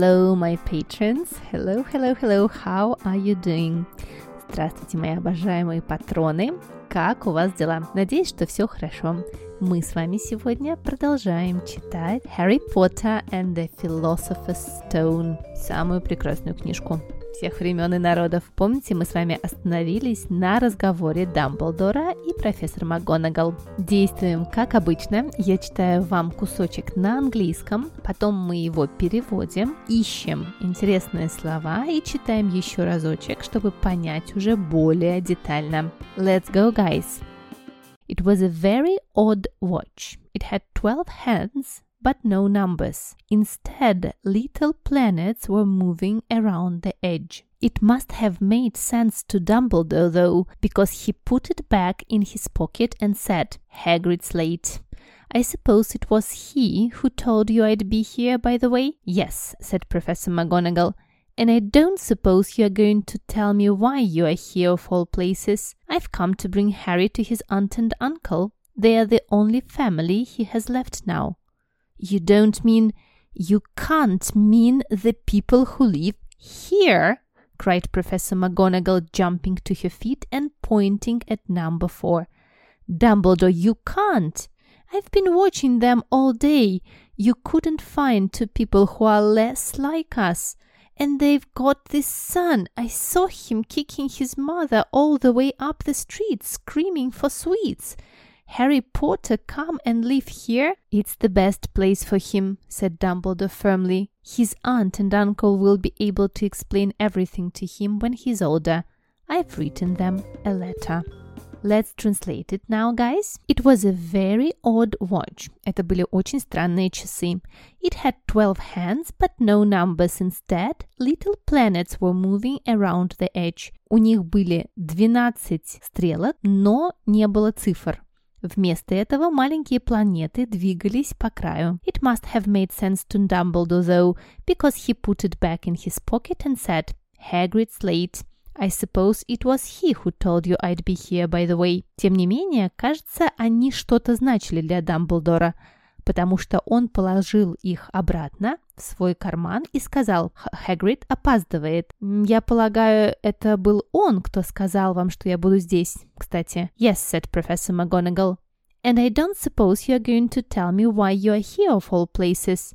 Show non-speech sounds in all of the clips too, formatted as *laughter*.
Hello, my patrons. Hello, hello, hello. How are you doing? Здравствуйте, мои обожаемые патроны. Как у вас дела? Надеюсь, что все хорошо. Мы с вами сегодня продолжаем читать Harry Potter and the Philosopher's Stone, самую прекрасную книжку всех времен и народов. Помните, мы с вами остановились на разговоре Дамблдора и профессора МакГонагал. Действуем как обычно. Я читаю вам кусочек на английском, потом мы его переводим, ищем интересные слова и читаем еще разочек, чтобы понять уже более детально. Let's go, guys! It was a very odd watch. It had 12 hands but no numbers. Instead, little planets were moving around the edge. It must have made sense to Dumbledore, though, because he put it back in his pocket and said, Hagrid's late. I suppose it was he who told you I'd be here, by the way? Yes, said Professor McGonagall. And I don't suppose you're going to tell me why you are here of all places. I've come to bring Harry to his aunt and uncle. They are the only family he has left now. You don't mean, you can't mean the people who live here, cried Professor McGonagall, jumping to her feet and pointing at number four. Dumbledore, you can't. I've been watching them all day. You couldn't find two people who are less like us. And they've got this son. I saw him kicking his mother all the way up the street, screaming for sweets. Harry Potter come and live here? It's the best place for him, said Dumbledore firmly. His aunt and uncle will be able to explain everything to him when he's older. I've written them a letter. Let's translate it now, guys. It was a very odd watch. Это были очень странные часы. It had 12 hands, but no numbers instead. Little planets were moving around the edge. У них были 12 стрелок, но не было цифр. Вместо этого маленькие планеты двигались по краю. It must have made sense to Dumbledore, though, because he put it back in his pocket and said, Hagrid's late. I suppose it was he who told you I'd be here, by the way. Тем не менее, кажется, они что-то значили для Дамблдора потому что он положил их обратно в свой карман и сказал, Хагрид опаздывает. Я полагаю, это был он, кто сказал вам, что я буду здесь, кстати. Yes, said Professor McGonagall. And I don't suppose you're going to tell me why you are here of all places.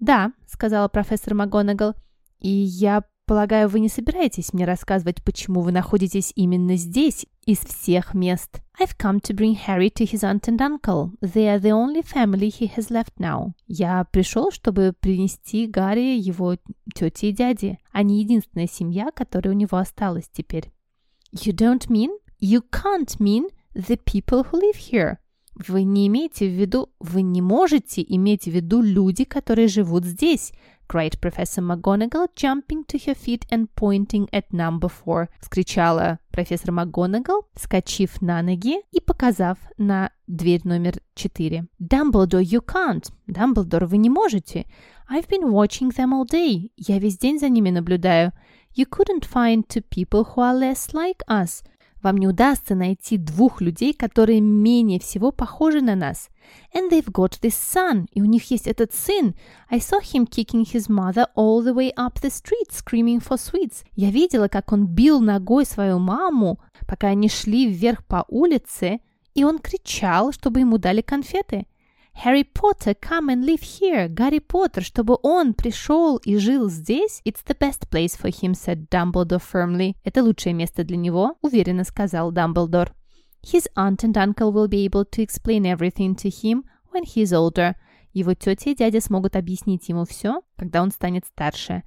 Да, сказала профессор МcGonagall. И я Полагаю, вы не собираетесь мне рассказывать, почему вы находитесь именно здесь, из всех мест. I've come to bring Harry to his aunt and uncle. They are the only family he has left now. Я пришел, чтобы принести Гарри его тете и дяде. Они единственная семья, которая у него осталась теперь. You don't mean? You can't mean the people who live here. Вы не имеете в виду, вы не можете иметь в виду люди, которые живут здесь, cried Professor McGonagall, jumping to her feet and pointing at number four. Вскричала профессор МакГонагал, вскочив на ноги и показав на дверь номер четыре. Dumbledore, you can't. Дамблдор, вы не можете. I've been watching them all day. Я весь день за ними наблюдаю. You couldn't find two people who are less like us. Вам не удастся найти двух людей, которые менее всего похожи на нас. And they've got this son. И у них есть этот сын. I saw him kicking his mother all the way up the street, screaming for sweets. Я видела, как он бил ногой свою маму, пока они шли вверх по улице, и он кричал, чтобы ему дали конфеты. Harry Potter, come and live here. Гарри Поттер, чтобы он пришел и жил здесь. It's the best place for him, said Dumbledore firmly. Это лучшее место для него, уверенно сказал Дамблдор. His aunt and uncle will be able to explain everything to him when he is older. Его тетя и дядя смогут объяснить ему все, когда он станет старше.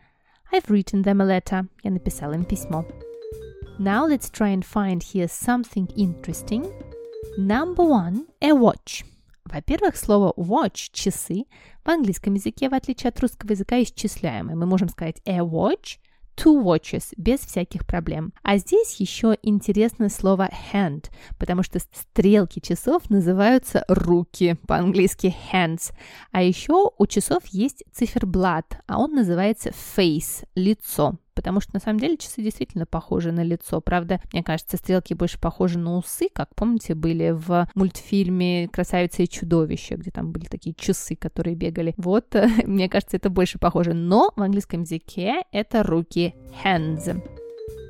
I've written them a letter. Я написал им письмо. Now let's try and find here something interesting. Number one, a watch. Во-первых, слово watch – часы в английском языке, в отличие от русского языка, исчисляемое. Мы можем сказать a watch, two watches, без всяких проблем. А здесь еще интересное слово hand, потому что стрелки часов называются руки, по-английски hands. А еще у часов есть циферблат, а он называется face, лицо. Потому что на самом деле часы действительно похожи на лицо. Правда, мне кажется, стрелки больше похожи на усы, как помните, были в мультфильме «Красавица и чудовище», где там были такие часы, которые бегали. Вот, *laughs* мне кажется, это больше похоже. Но в английском языке это руки hands.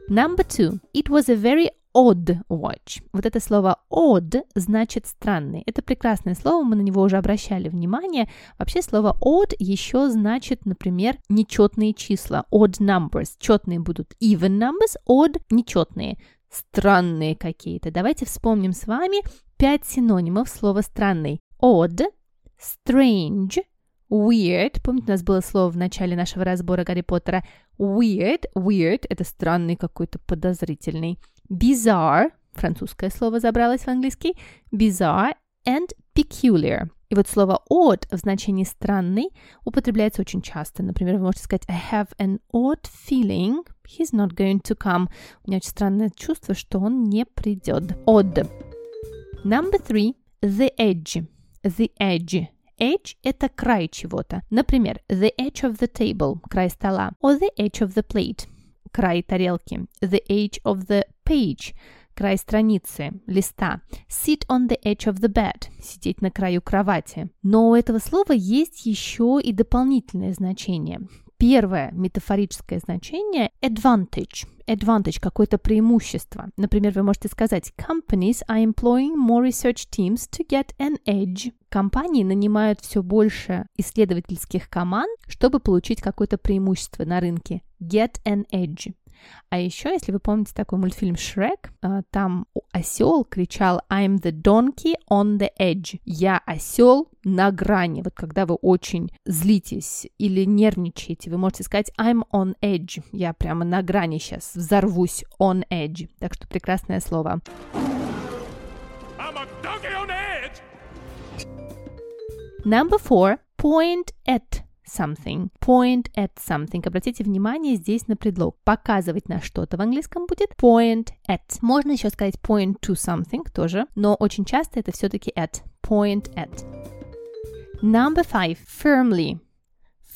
Number two. It was a very odd watch. Вот это слово odd значит странный. Это прекрасное слово, мы на него уже обращали внимание. Вообще слово odd еще значит, например, нечетные числа, odd numbers. Четные будут even numbers, odd нечетные, странные какие-то. Давайте вспомним с вами пять синонимов слова странный. Odd, strange, weird. Помните, у нас было слово в начале нашего разбора Гарри Поттера? Weird, weird – это странный какой-то подозрительный. Bizarre, французское слово забралось в английский, bizarre and peculiar. И вот слово odd в значении странный употребляется очень часто. Например, вы можете сказать I have an odd feeling he's not going to come. У меня очень странное чувство, что он не придет. Odd. Number three. The edge. The edge. Edge – это край чего-то. Например, the edge of the table – край стола. Or the edge of the plate – край тарелки. The edge of the page – край страницы, листа. Sit on the edge of the bed – сидеть на краю кровати. Но у этого слова есть еще и дополнительное значение. Первое метафорическое значение – advantage. Advantage – какое-то преимущество. Например, вы можете сказать «Companies are employing more research teams to get an edge». Компании нанимают все больше исследовательских команд, чтобы получить какое-то преимущество на рынке. Get an edge. А еще, если вы помните такой мультфильм Шрек, а, там осел кричал I'm the donkey on the edge. Я осел на грани. Вот когда вы очень злитесь или нервничаете, вы можете сказать I'm on edge. Я прямо на грани сейчас взорвусь on edge. Так что прекрасное слово. I'm a donkey on edge. Number four. Point at something. Point at something. Обратите внимание здесь на предлог. Показывать на что-то в английском будет point at. Можно еще сказать point to something тоже, но очень часто это все-таки at. Point at. Number five. Firmly.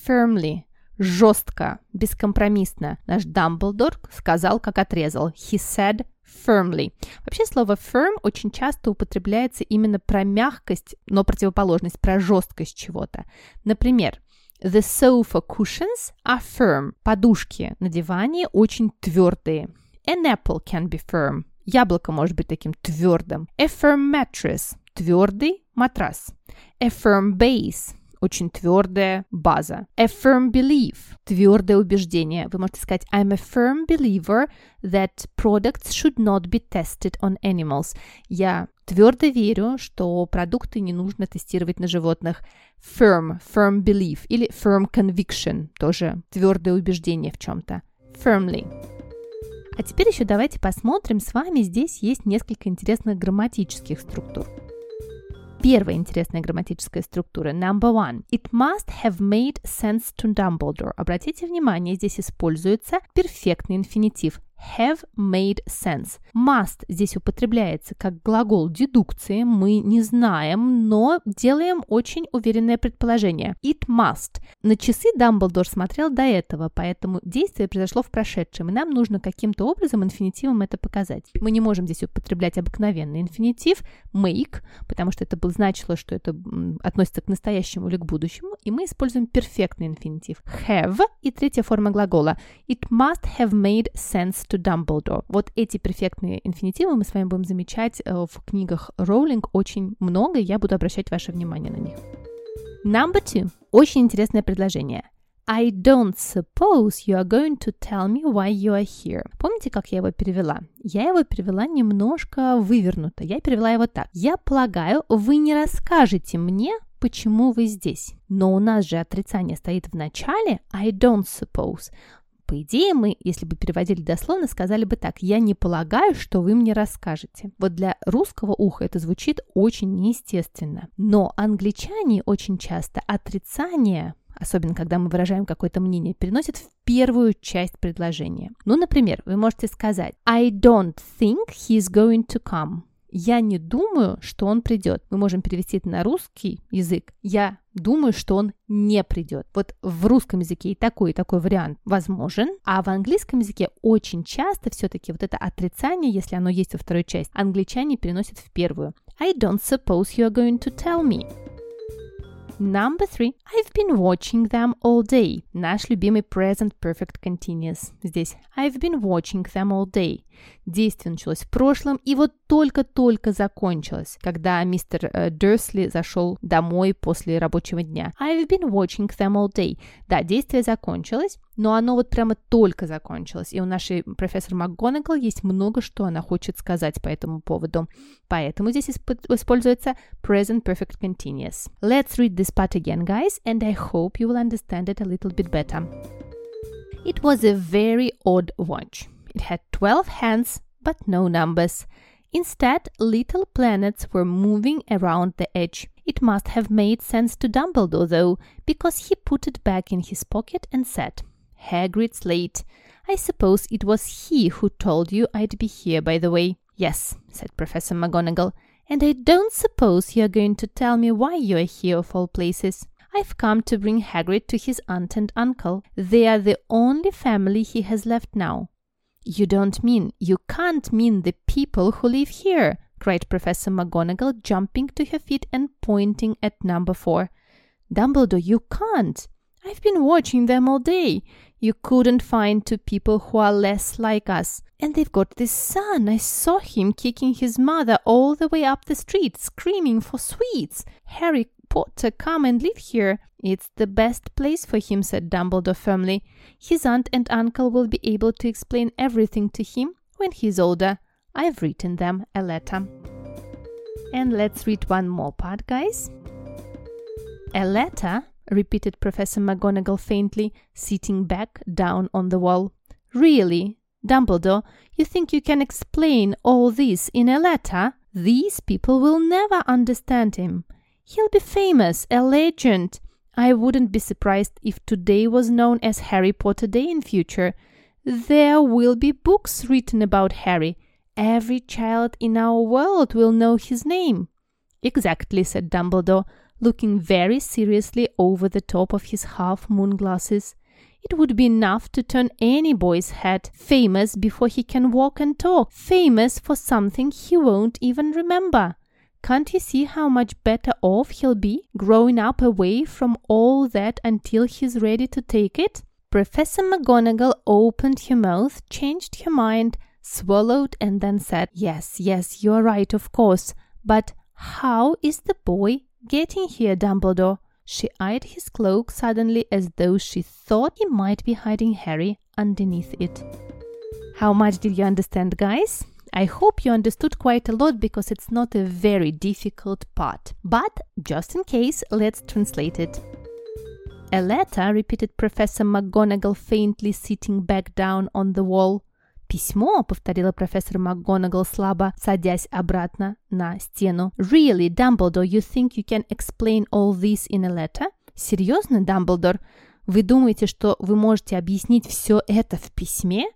Firmly. Жестко, бескомпромиссно. Наш Дамблдор сказал, как отрезал. He said firmly. Вообще слово firm очень часто употребляется именно про мягкость, но противоположность, про жесткость чего-то. Например, The sofa cushions are firm. Подушки на диване очень твердые. An apple can be firm. Яблоко может быть таким твердым. A firm mattress. Твердый матрас. A firm base очень твердая база. A firm belief – твердое убеждение. Вы можете сказать I'm a firm believer that products should not be tested on animals. Я твердо верю, что продукты не нужно тестировать на животных. Firm, firm belief или firm conviction – тоже твердое убеждение в чем-то. Firmly. А теперь еще давайте посмотрим с вами. Здесь есть несколько интересных грамматических структур. Первая интересная грамматическая структура. Number one. It must have made sense to Dumbledore. Обратите внимание, здесь используется перфектный инфинитив have made sense. Must здесь употребляется как глагол дедукции, мы не знаем, но делаем очень уверенное предположение. It must. На часы Дамблдор смотрел до этого, поэтому действие произошло в прошедшем, и нам нужно каким-то образом инфинитивом это показать. Мы не можем здесь употреблять обыкновенный инфинитив make, потому что это бы значило, что это относится к настоящему или к будущему, и мы используем перфектный инфинитив. Have и третья форма глагола. It must have made sense to Dumbledore. Вот эти перфектные инфинитивы мы с вами будем замечать э, в книгах Роулинг очень много, и я буду обращать ваше внимание на них. Number two. Очень интересное предложение. I don't suppose you are going to tell me why you are here. Помните, как я его перевела? Я его перевела немножко вывернуто. Я перевела его так. Я полагаю, вы не расскажете мне, почему вы здесь. Но у нас же отрицание стоит в начале. I don't suppose. По идее, мы, если бы переводили дословно, сказали бы так, я не полагаю, что вы мне расскажете. Вот для русского уха это звучит очень неестественно. Но англичане очень часто отрицание особенно когда мы выражаем какое-то мнение, переносят в первую часть предложения. Ну, например, вы можете сказать I don't think he's going to come. Я не думаю, что он придет. Мы можем перевести это на русский язык. Я думаю, что он не придет. Вот в русском языке и такой, и такой вариант возможен, а в английском языке очень часто все-таки вот это отрицание, если оно есть во второй части, англичане переносят в первую. I don't suppose you are going to tell me. Number three. I've been watching them all day. Наш любимый present perfect continuous. Здесь I've been watching them all day. Действие началось в прошлом и вот только-только закончилось, когда мистер э, Дерсли зашел домой после рабочего дня. I've been watching them all day. Да, действие закончилось, но оно вот прямо только закончилось. И у нашей профессор МакГонагал есть много, что она хочет сказать по этому поводу. Поэтому здесь используется present perfect continuous. Let's read this part again, guys, and I hope you will understand it a little bit better. It was a very odd watch. It had 12 hands, but no numbers. Instead, little planets were moving around the edge. It must have made sense to Dumbledore, though, because he put it back in his pocket and said, Hagrid's late. I suppose it was he who told you I'd be here, by the way. Yes, said Professor McGonagall, and I don't suppose you're going to tell me why you're here of all places. I've come to bring Hagrid to his aunt and uncle. They are the only family he has left now. You don't mean, you can't mean the people who live here, cried Professor McGonagall, jumping to her feet and pointing at number four. Dumbledore, you can't. I've been watching them all day. You couldn't find two people who are less like us. And they've got this son. I saw him kicking his mother all the way up the street, screaming for sweets. Harry Potter come and live here. It's the best place for him, said Dumbledore firmly. His aunt and uncle will be able to explain everything to him when he's older. I've written them a letter. And let's read one more part, guys. A letter, repeated Professor McGonagall faintly, sitting back down on the wall. Really, Dumbledore, you think you can explain all this in a letter? These people will never understand him. He'll be famous, a legend. I wouldn't be surprised if today was known as Harry Potter Day in future. There will be books written about Harry. Every child in our world will know his name. Exactly, said Dumbledore, looking very seriously over the top of his half moon glasses. It would be enough to turn any boy's head famous before he can walk and talk, famous for something he won't even remember. Can't you see how much better off he'll be growing up away from all that until he's ready to take it? Professor McGonagall opened her mouth, changed her mind, swallowed, and then said, Yes, yes, you're right, of course. But how is the boy getting here, Dumbledore? She eyed his cloak suddenly as though she thought he might be hiding Harry underneath it. How much did you understand, guys? I hope you understood quite a lot because it's not a very difficult part. But just in case, let's translate it. A letter, repeated Professor McGonagall faintly sitting back down on the wall. «Письмо», — повторила профессор МакГонагал слабо, садясь обратно на стену. «Really, Dumbledore, you think you can explain all this in a letter?» «Серьезно, Дамблдор? Вы думаете, что вы можете объяснить все это в письме?»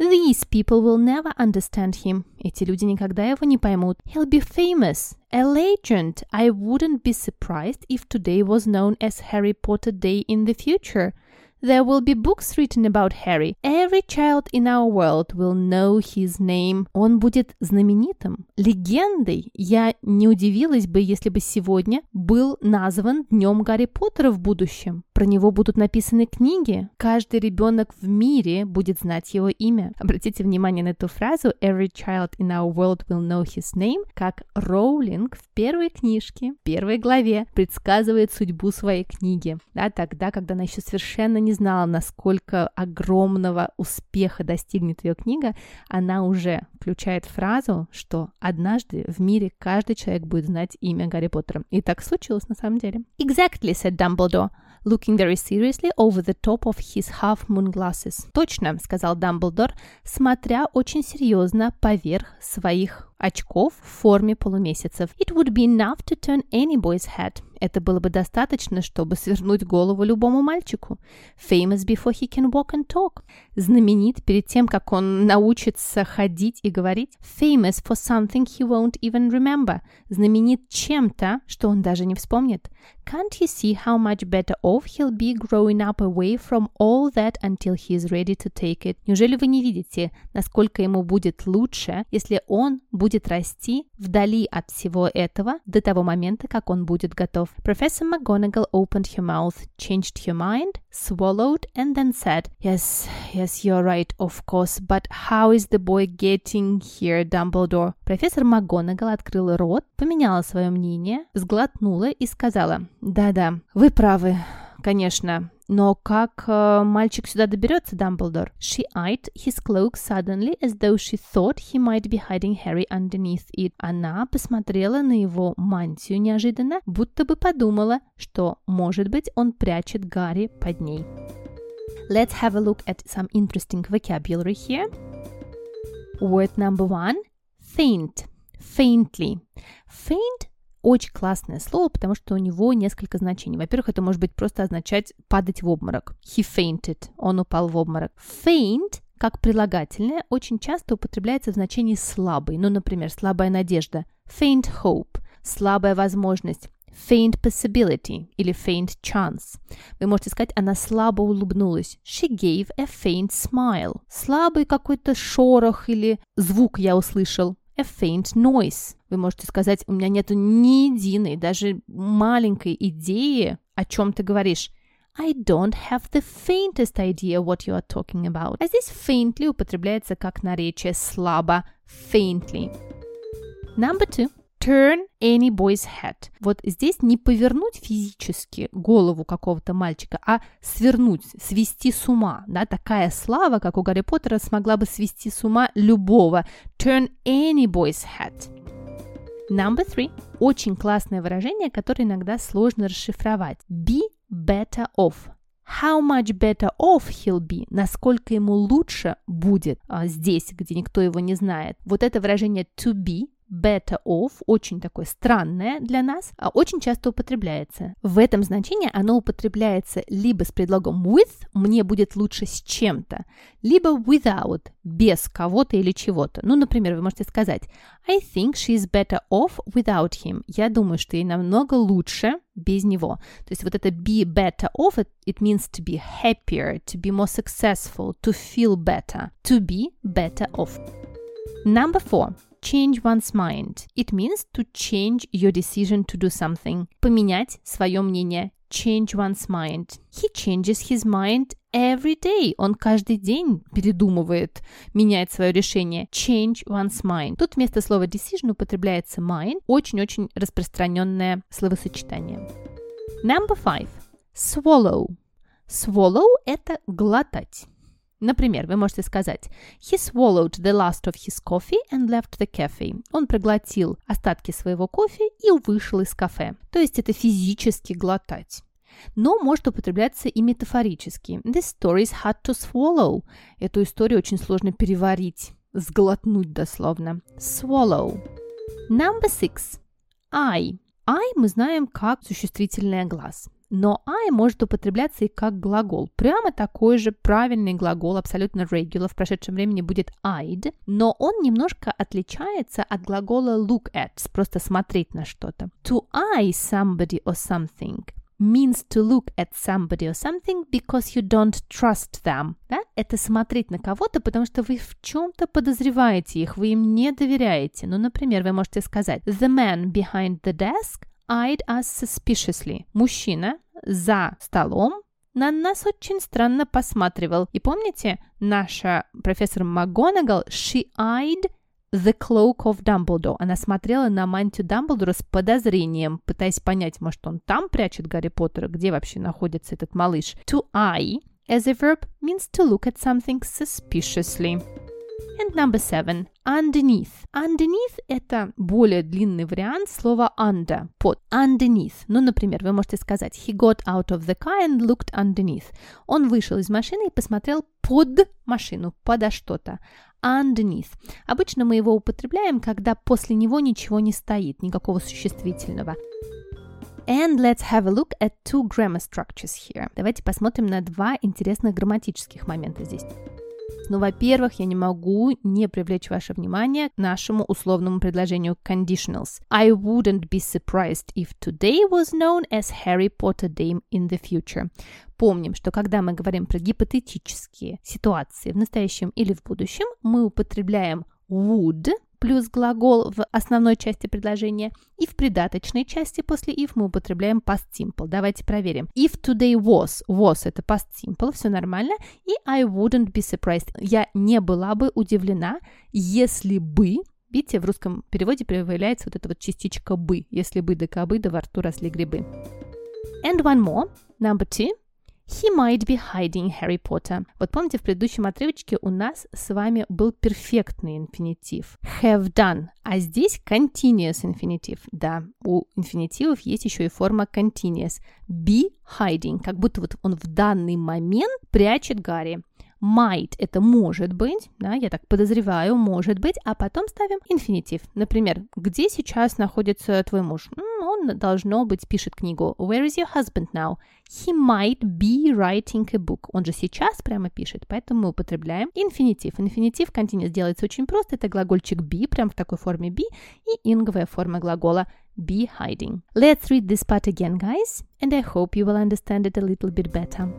These people will never understand him. Эти люди никогда его не поймут. He'll be famous, a legend. I wouldn't be surprised if today was known as Harry Potter Day in the future. There will be books written about Harry. Every child in our world will know his name. Он будет знаменитым, легендой. Я не удивилась бы, если бы сегодня был назван Днем Гарри Поттера в будущем. Про него будут написаны книги. Каждый ребенок в мире будет знать его имя. Обратите внимание на эту фразу «Every child in our world will know his name», как Роулинг в первой книжке, в первой главе предсказывает судьбу своей книги. Да, тогда, когда она еще совершенно не знала, насколько огромного успеха достигнет ее книга, она уже включает фразу, что однажды в мире каждый человек будет знать имя Гарри Поттера. И так случилось на самом деле. Exactly, said Dumbledore looking very seriously over the top of his half-moon glasses. «Точно», — сказал Дамблдор, смотря очень серьезно поверх своих очков в форме полумесяцев. It would be enough to turn any boy's head. Это было бы достаточно, чтобы свернуть голову любому мальчику. Famous before he can walk and talk. Знаменит перед тем, как он научится ходить и говорить. Famous for something he won't even remember. Знаменит чем-то, что он даже не вспомнит. Can't you see how much better off he'll be growing up away from all that until he is ready to take it? Неужели вы не видите, насколько ему будет лучше, если он будет расти вдали от всего этого до того момента, как он будет готов? Professor McGonagall opened her mouth, changed her mind, swallowed, and then said, Yes, yes, you're right, of course, but how is the boy getting here, Dumbledore? Профессор МакГонагал открыла рот, поменяла свое мнение, сглотнула и сказала, Да-да, вы правы, конечно, но как э, мальчик сюда доберется, Дамблдор? She eyed his cloak suddenly as though she thought he might be hiding Harry underneath it. Она посмотрела на его мантию неожиданно, будто бы подумала, что, может быть, он прячет Гарри под ней. Let's have a look at some interesting vocabulary here. Word number one – faint. Faintly. Faint очень классное слово, потому что у него несколько значений. Во-первых, это может быть просто означать падать в обморок. He fainted. Он упал в обморок. Faint как прилагательное очень часто употребляется в значении слабый. Ну, например, слабая надежда. Faint hope. Слабая возможность. Faint possibility или faint chance. Вы можете сказать, она слабо улыбнулась. She gave a faint smile. Слабый какой-то шорох или звук я услышал a faint noise. Вы можете сказать, у меня нет ни единой, даже маленькой идеи, о чем ты говоришь. I don't have the faintest idea what you are talking about. А здесь faintly употребляется как наречие слабо, faintly. Number two turn any boy's head. Вот здесь не повернуть физически голову какого-то мальчика, а свернуть, свести с ума. Да, такая слава, как у Гарри Поттера, смогла бы свести с ума любого. Turn any boy's head. Number three. Очень классное выражение, которое иногда сложно расшифровать. Be better off. How much better off he'll be, насколько ему лучше будет а, здесь, где никто его не знает. Вот это выражение to be better off, очень такое странное для нас, а очень часто употребляется. В этом значении оно употребляется либо с предлогом with, мне будет лучше с чем-то, либо without, без кого-то или чего-то. Ну, например, вы можете сказать I think she's better off without him. Я думаю, что ей намного лучше без него. То есть вот это be better off, it, it means to be happier, to be more successful, to feel better, to be better off. Number four change one's mind. It means to change your decision to do something. Поменять свое мнение. Change one's mind. He changes his mind every day. Он каждый день передумывает, меняет свое решение. Change one's mind. Тут вместо слова decision употребляется mind. Очень-очень распространенное словосочетание. Number five. Swallow. Swallow – это глотать. Например, вы можете сказать He swallowed the last of his coffee and left the cafe. Он проглотил остатки своего кофе и вышел из кафе. То есть это физически глотать. Но может употребляться и метафорически. This story is hard to swallow. Эту историю очень сложно переварить, сглотнуть дословно. Swallow. Number six. I. I мы знаем как существительное глаз. Но I может употребляться и как глагол. Прямо такой же правильный глагол, абсолютно regular, в прошедшем времени будет eyed, но он немножко отличается от глагола look at, просто смотреть на что-то. To eye somebody or something means to look at somebody or something because you don't trust them. Да? Это смотреть на кого-то, потому что вы в чем-то подозреваете их, вы им не доверяете. Ну, например, вы можете сказать The man behind the desk eyed us suspiciously. Мужчина за столом на нас очень странно посматривал. И помните, наша профессор МакГонагал, she eyed the cloak of Dumbledore. Она смотрела на мантию Дамблдора с подозрением, пытаясь понять, может, он там прячет Гарри Поттера, где вообще находится этот малыш. To eye as a verb means to look at something suspiciously. And number seven. Underneath. Underneath – это более длинный вариант слова under, под. Underneath. Ну, например, вы можете сказать He got out of the car and looked underneath. Он вышел из машины и посмотрел под машину, подо что-то. underneath. Обычно мы его употребляем, когда после него ничего не стоит, никакого существительного. And let's have a look at two grammar structures here. Давайте посмотрим на два интересных грамматических момента здесь. Ну, во-первых, я не могу не привлечь ваше внимание к нашему условному предложению conditionals. I wouldn't be surprised if today was known as Harry Potter Day in the future. Помним, что когда мы говорим про гипотетические ситуации в настоящем или в будущем, мы употребляем would плюс глагол в основной части предложения, и в придаточной части после if мы употребляем past simple. Давайте проверим. If today was, was это past simple, все нормально, и I wouldn't be surprised. Я не была бы удивлена, если бы Видите, в русском переводе появляется вот эта вот частичка «бы», если бы да кабы да во рту росли грибы. And one more, number two. He might be hiding Harry Potter. Вот помните, в предыдущем отрывочке у нас с вами был перфектный инфинитив. Have done. А здесь continuous инфинитив. Да, у инфинитивов есть еще и форма continuous. Be hiding. Как будто вот он в данный момент прячет Гарри might – это может быть, да, я так подозреваю, может быть, а потом ставим инфинитив. Например, где сейчас находится твой муж? Он, должно быть, пишет книгу. Where is your husband now? He might be writing a book. Он же сейчас прямо пишет, поэтому мы употребляем инфинитив. Инфинитив continuous делается очень просто. Это глагольчик be, прям в такой форме be, и инговая форма глагола be hiding. Let's read this part again, guys, and I hope you will understand it a little bit better.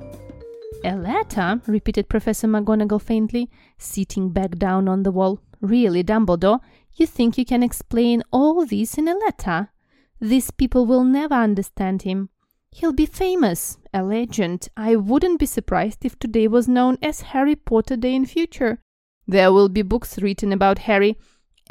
A letter? repeated Professor McGonagall faintly, sitting back down on the wall. Really, Dumbledore, you think you can explain all this in a letter? These people will never understand him. He'll be famous, a legend. I wouldn't be surprised if today was known as Harry Potter Day in future. There will be books written about Harry.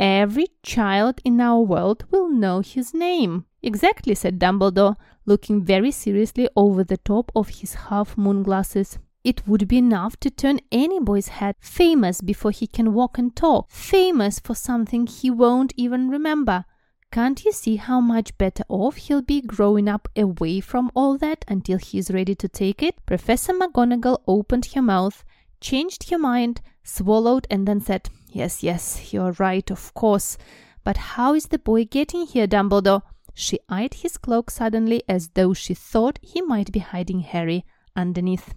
Every child in our world will know his name. Exactly, said Dumbledore, looking very seriously over the top of his half moon glasses. It would be enough to turn any boy's head famous before he can walk and talk, famous for something he won't even remember. Can't you see how much better off he'll be growing up away from all that until he's ready to take it? Professor McGonagall opened her mouth, changed her mind, swallowed, and then said, Yes, yes, you're right, of course. But how is the boy getting here, Dumbledore? She eyed his cloak suddenly as though she thought he might be hiding Harry underneath.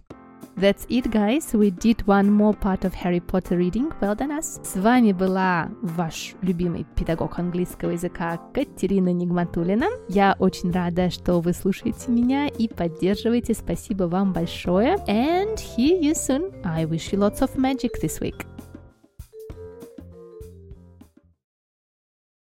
That's it, guys. We did one more part of Harry Potter reading. Well done us. С вами была ваш любимый педагог английского языка Катерина Нигматулина. Я очень рада, что вы слушаете меня и поддерживаете. Спасибо вам большое. And hear you soon. I wish you lots of magic this week.